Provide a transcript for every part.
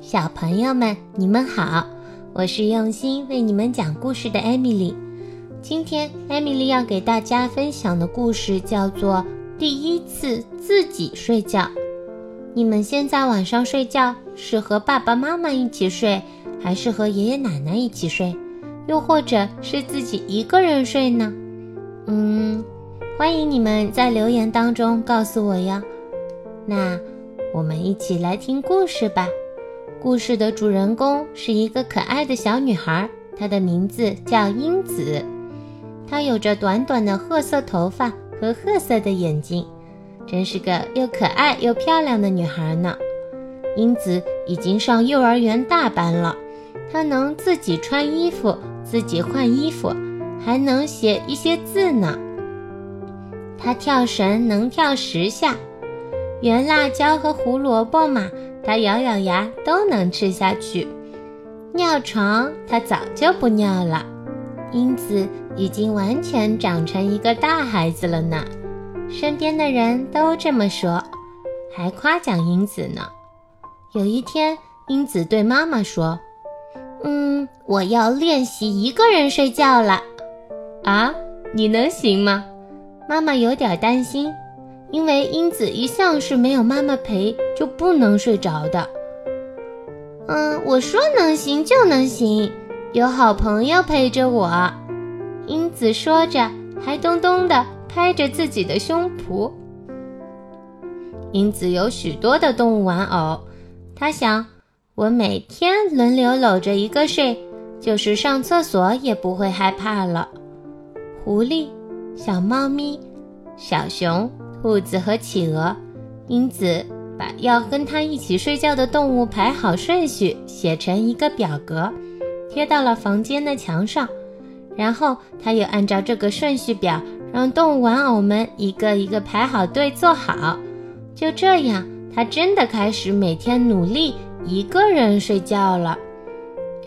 小朋友们，你们好，我是用心为你们讲故事的艾米丽。今天，艾米丽要给大家分享的故事叫做《第一次自己睡觉》。你们现在晚上睡觉是和爸爸妈妈一起睡，还是和爷爷奶奶一起睡，又或者是自己一个人睡呢？嗯，欢迎你们在留言当中告诉我呀。那我们一起来听故事吧。故事的主人公是一个可爱的小女孩，她的名字叫英子。她有着短短的褐色头发和褐色的眼睛，真是个又可爱又漂亮的女孩呢。英子已经上幼儿园大班了，她能自己穿衣服，自己换衣服，还能写一些字呢。她跳绳能跳十下，圆辣椒和胡萝卜嘛。他咬咬牙都能吃下去，尿床他早就不尿了。英子已经完全长成一个大孩子了呢，身边的人都这么说，还夸奖英子呢。有一天，英子对妈妈说：“嗯，我要练习一个人睡觉了。”啊，你能行吗？妈妈有点担心。因为英子一向是没有妈妈陪就不能睡着的。嗯，我说能行就能行，有好朋友陪着我。英子说着，还咚咚地拍着自己的胸脯。英子有许多的动物玩偶，她想，我每天轮流搂着一个睡，就是上厕所也不会害怕了。狐狸、小猫咪、小熊。兔子和企鹅，英子把要跟他一起睡觉的动物排好顺序，写成一个表格，贴到了房间的墙上。然后他又按照这个顺序表，让动物玩偶们一个一个排好队坐好。就这样，他真的开始每天努力一个人睡觉了。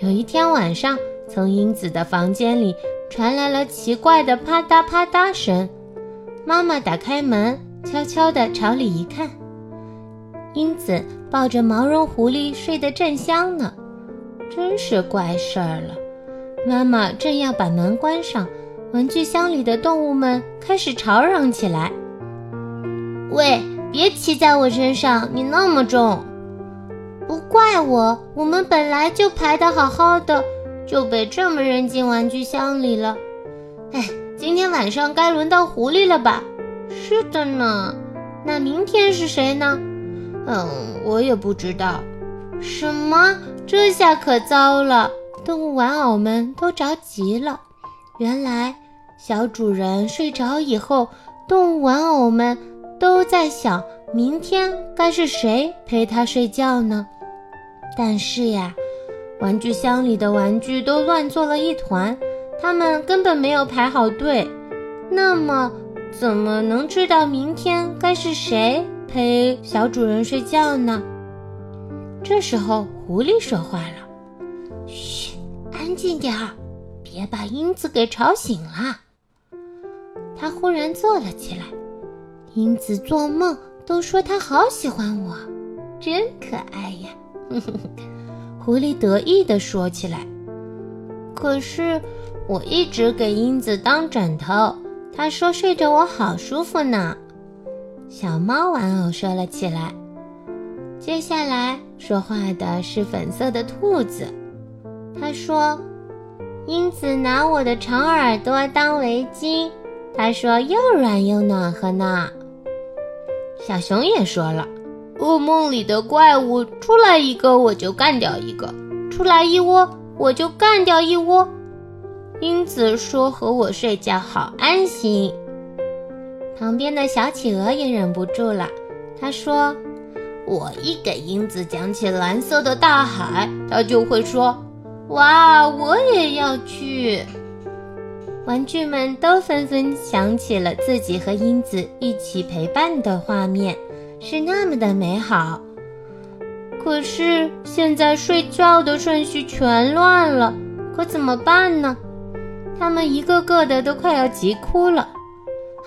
有一天晚上，从英子的房间里传来了奇怪的啪嗒啪嗒声。妈妈打开门，悄悄地朝里一看，英子抱着毛绒狐狸睡得正香呢，真是怪事儿了。妈妈正要把门关上，玩具箱里的动物们开始吵嚷起来：“喂，别骑在我身上，你那么重！不怪我，我们本来就排得好好的，就被这么扔进玩具箱里了。哎。”今天晚上该轮到狐狸了吧？是的呢。那明天是谁呢？嗯，我也不知道。什么？这下可糟了！动物玩偶们都着急了。原来，小主人睡着以后，动物玩偶们都在想，明天该是谁陪他睡觉呢？但是呀，玩具箱里的玩具都乱作了一团。他们根本没有排好队，那么怎么能知道明天该是谁陪小主人睡觉呢？这时候，狐狸说话了：“嘘，安静点儿，别把英子给吵醒了。”他忽然坐了起来。英子做梦都说他好喜欢我，真可爱呀！狐狸得意地说起来。可是。我一直给英子当枕头，她说睡着我好舒服呢。小猫玩偶说了起来。接下来说话的是粉色的兔子，他说：“英子拿我的长耳朵当围巾，他说又软又暖和呢。”小熊也说了：“噩梦里的怪物出来一个我就干掉一个，出来一窝我就干掉一窝。”英子说：“和我睡觉好安心。”旁边的小企鹅也忍不住了，他说：“我一给英子讲起蓝色的大海，他就会说：‘哇，我也要去。’”玩具们都纷纷想起了自己和英子一起陪伴的画面，是那么的美好。可是现在睡觉的顺序全乱了，可怎么办呢？他们一个个的都快要急哭了。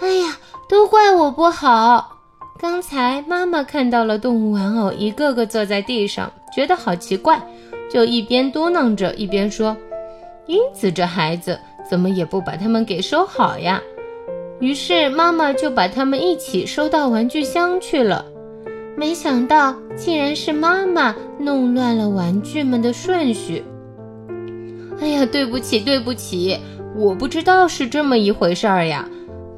哎呀，都怪我不好！刚才妈妈看到了动物玩偶一个个坐在地上，觉得好奇怪，就一边嘟囔着，一边说：“英子这孩子怎么也不把它们给收好呀？”于是妈妈就把它们一起收到玩具箱去了。没想到，竟然是妈妈弄乱了玩具们的顺序。哎呀，对不起，对不起，我不知道是这么一回事儿呀。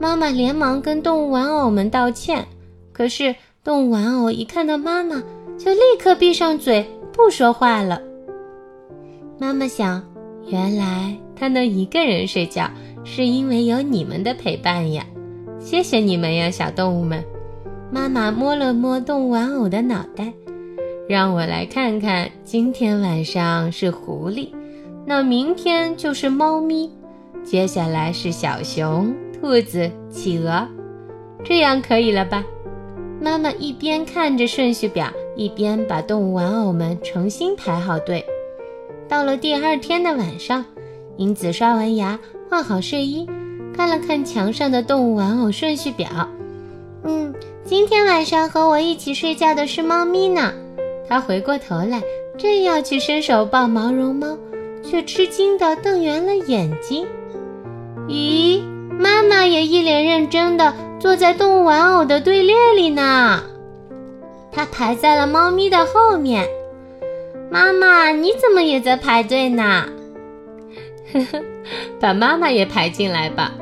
妈妈连忙跟动物玩偶们道歉。可是动物玩偶一看到妈妈，就立刻闭上嘴不说话了。妈妈想，原来它能一个人睡觉，是因为有你们的陪伴呀。谢谢你们呀，小动物们。妈妈摸了摸动物玩偶的脑袋，让我来看看。今天晚上是狐狸，那明天就是猫咪，接下来是小熊、兔子、企鹅，这样可以了吧？妈妈一边看着顺序表，一边把动物玩偶们重新排好队。到了第二天的晚上，英子刷完牙，换好睡衣，看了看墙上的动物玩偶顺序表，嗯。今天晚上和我一起睡觉的是猫咪呢。她回过头来，正要去伸手抱毛绒猫，却吃惊地瞪圆了眼睛。咦，妈妈也一脸认真的坐在动物玩偶的队列里呢。她排在了猫咪的后面。妈妈，你怎么也在排队呢？呵呵，把妈妈也排进来吧。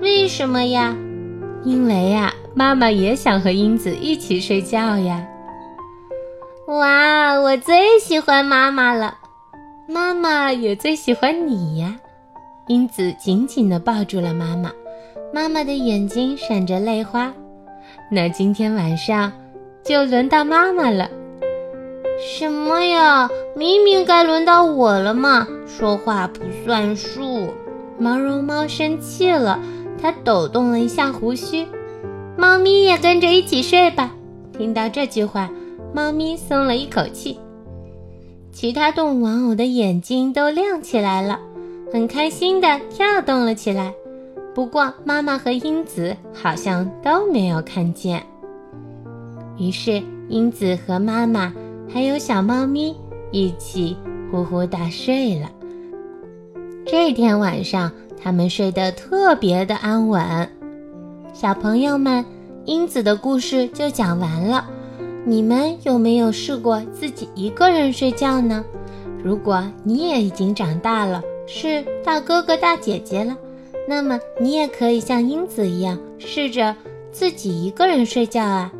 为什么呀？因为呀。妈妈也想和英子一起睡觉呀！哇，我最喜欢妈妈了，妈妈也最喜欢你呀！英子紧紧地抱住了妈妈，妈妈的眼睛闪着泪花。那今天晚上就轮到妈妈了。什么呀？明明该轮到我了嘛！说话不算数。毛绒猫生气了，它抖动了一下胡须。猫咪也跟着一起睡吧。听到这句话，猫咪松了一口气。其他动物玩偶的眼睛都亮起来了，很开心地跳动了起来。不过，妈妈和英子好像都没有看见。于是，英子和妈妈还有小猫咪一起呼呼大睡了。这天晚上，他们睡得特别的安稳。小朋友们，英子的故事就讲完了。你们有没有试过自己一个人睡觉呢？如果你也已经长大了，是大哥哥大姐姐了，那么你也可以像英子一样，试着自己一个人睡觉啊。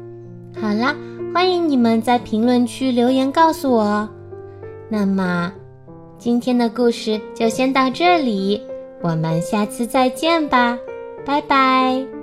好啦，欢迎你们在评论区留言告诉我哦。那么，今天的故事就先到这里，我们下次再见吧，拜拜。